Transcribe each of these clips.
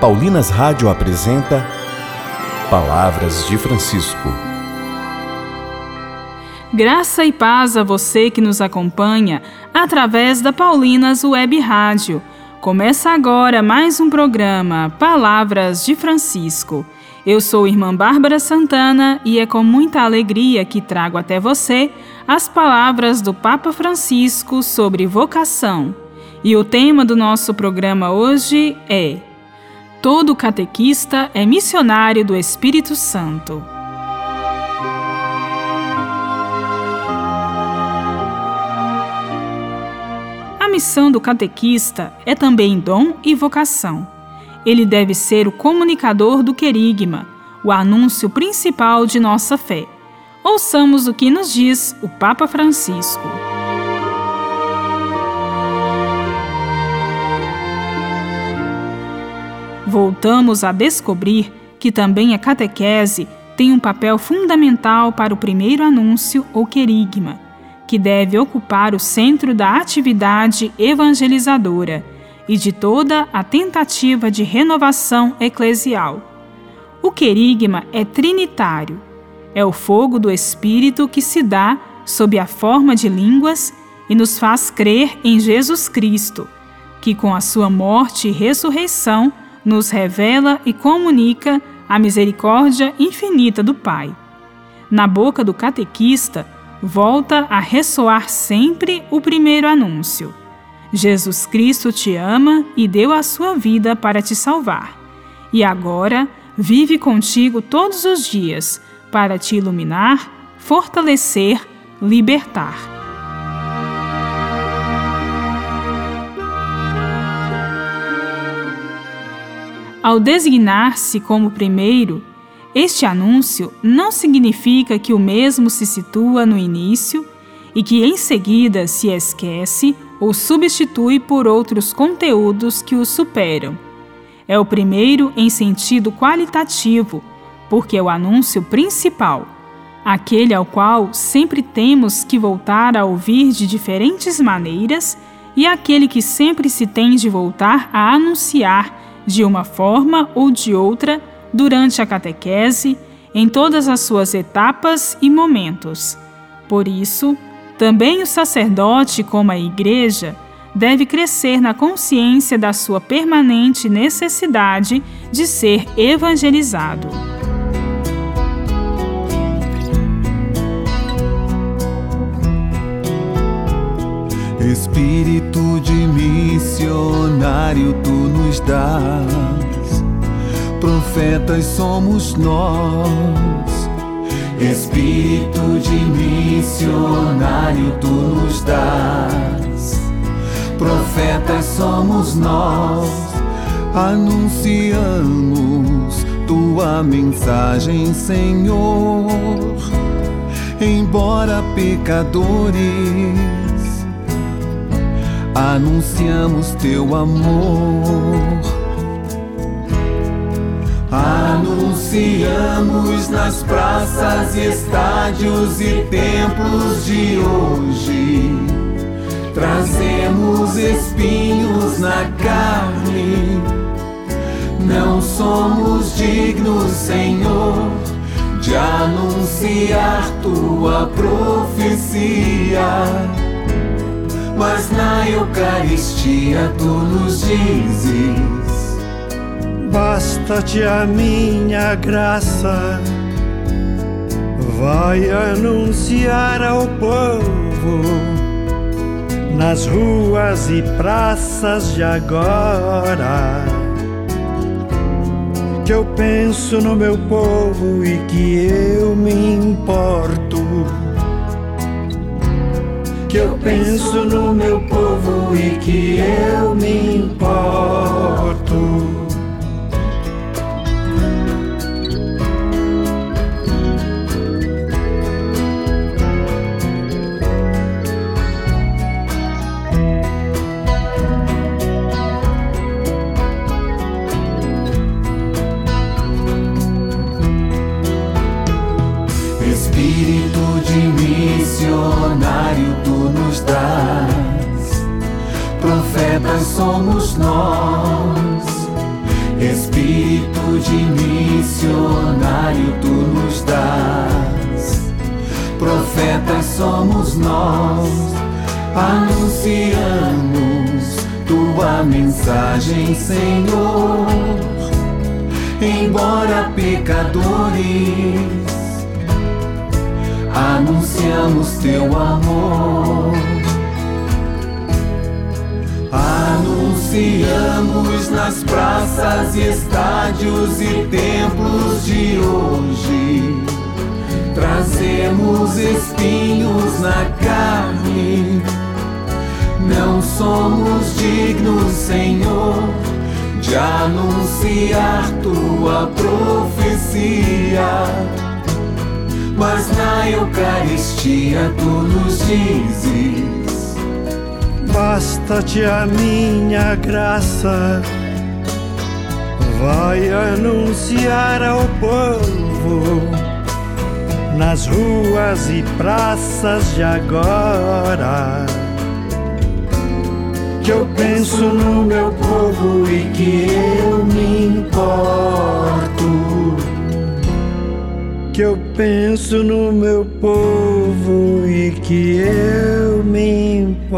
Paulinas Rádio apresenta Palavras de Francisco. Graça e paz a você que nos acompanha através da Paulinas Web Rádio. Começa agora mais um programa Palavras de Francisco. Eu sou irmã Bárbara Santana e é com muita alegria que trago até você as palavras do Papa Francisco sobre vocação. E o tema do nosso programa hoje é Todo catequista é missionário do Espírito Santo. A missão do catequista é também dom e vocação. Ele deve ser o comunicador do querigma, o anúncio principal de nossa fé. Ouçamos o que nos diz o Papa Francisco. Voltamos a descobrir que também a catequese tem um papel fundamental para o primeiro anúncio ou querigma, que deve ocupar o centro da atividade evangelizadora e de toda a tentativa de renovação eclesial. O querigma é trinitário. É o fogo do Espírito que se dá sob a forma de línguas e nos faz crer em Jesus Cristo, que com a sua morte e ressurreição nos revela e comunica a misericórdia infinita do Pai. Na boca do catequista, volta a ressoar sempre o primeiro anúncio: Jesus Cristo te ama e deu a sua vida para te salvar. E agora vive contigo todos os dias para te iluminar, fortalecer, libertar. Ao designar-se como primeiro, este anúncio não significa que o mesmo se situa no início e que em seguida se esquece ou substitui por outros conteúdos que o superam. É o primeiro em sentido qualitativo, porque é o anúncio principal, aquele ao qual sempre temos que voltar a ouvir de diferentes maneiras e aquele que sempre se tem de voltar a anunciar de uma forma ou de outra, durante a catequese, em todas as suas etapas e momentos. Por isso, também o sacerdote, como a Igreja, deve crescer na consciência da sua permanente necessidade de ser evangelizado. Espírito de missionário tu nos dás, profetas somos nós. Espírito de missionário tu nos dás, profetas somos nós. Anunciamos tua mensagem, Senhor, embora pecadores anunciamos teu amor. Anunciamos nas praças, estádios e templos de hoje. Trazemos espinhos na carne. Não somos dignos, Senhor, de anunciar tua profecia mas na Eucaristia tu nos dizes: Basta-te a minha graça, vai anunciar ao povo nas ruas e praças de agora. Que eu penso no meu povo e que eu me importo que eu penso no meu povo e que eu me importo. Nós. Espírito de missionário tu nos dás. Profetas somos nós, anunciamos tua mensagem, Senhor. Embora pecadores, anunciamos teu amor. Anunciamos nas praças e estádios e templos de hoje. Trazemos espinhos na carne. Não somos dignos, Senhor, de anunciar tua profecia mas na Eucaristia tu nos dizes: Basta-te a minha graça, vai anunciar ao povo nas ruas e praças de agora. Que eu penso no meu povo e que eu me importo que eu penso no meu povo e que eu me importo.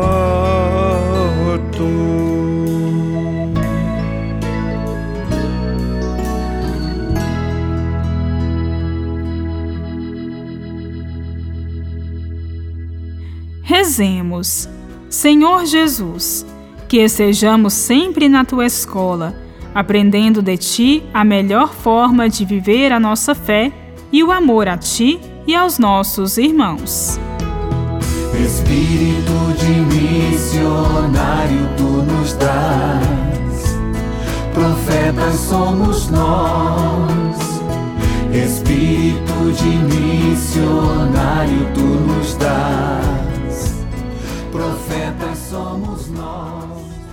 Rezemos, Senhor Jesus, que estejamos sempre na tua escola, aprendendo de ti a melhor forma de viver a nossa fé e o amor a ti e aos nossos irmãos. Espírito de missionário tu nos dás, profetas somos nós. Espírito de missionário tu nos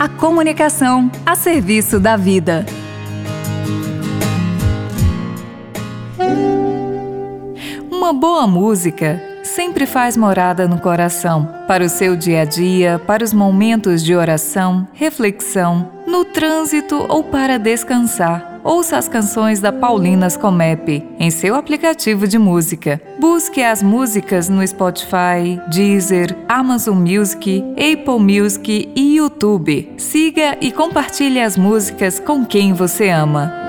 a comunicação a serviço da vida. Uma boa música sempre faz morada no coração, para o seu dia a dia, para os momentos de oração, reflexão, no trânsito ou para descansar. Ouça as canções da Paulinas Comep em seu aplicativo de música. Busque as músicas no Spotify, Deezer, Amazon Music, Apple Music e YouTube. Siga e compartilhe as músicas com quem você ama.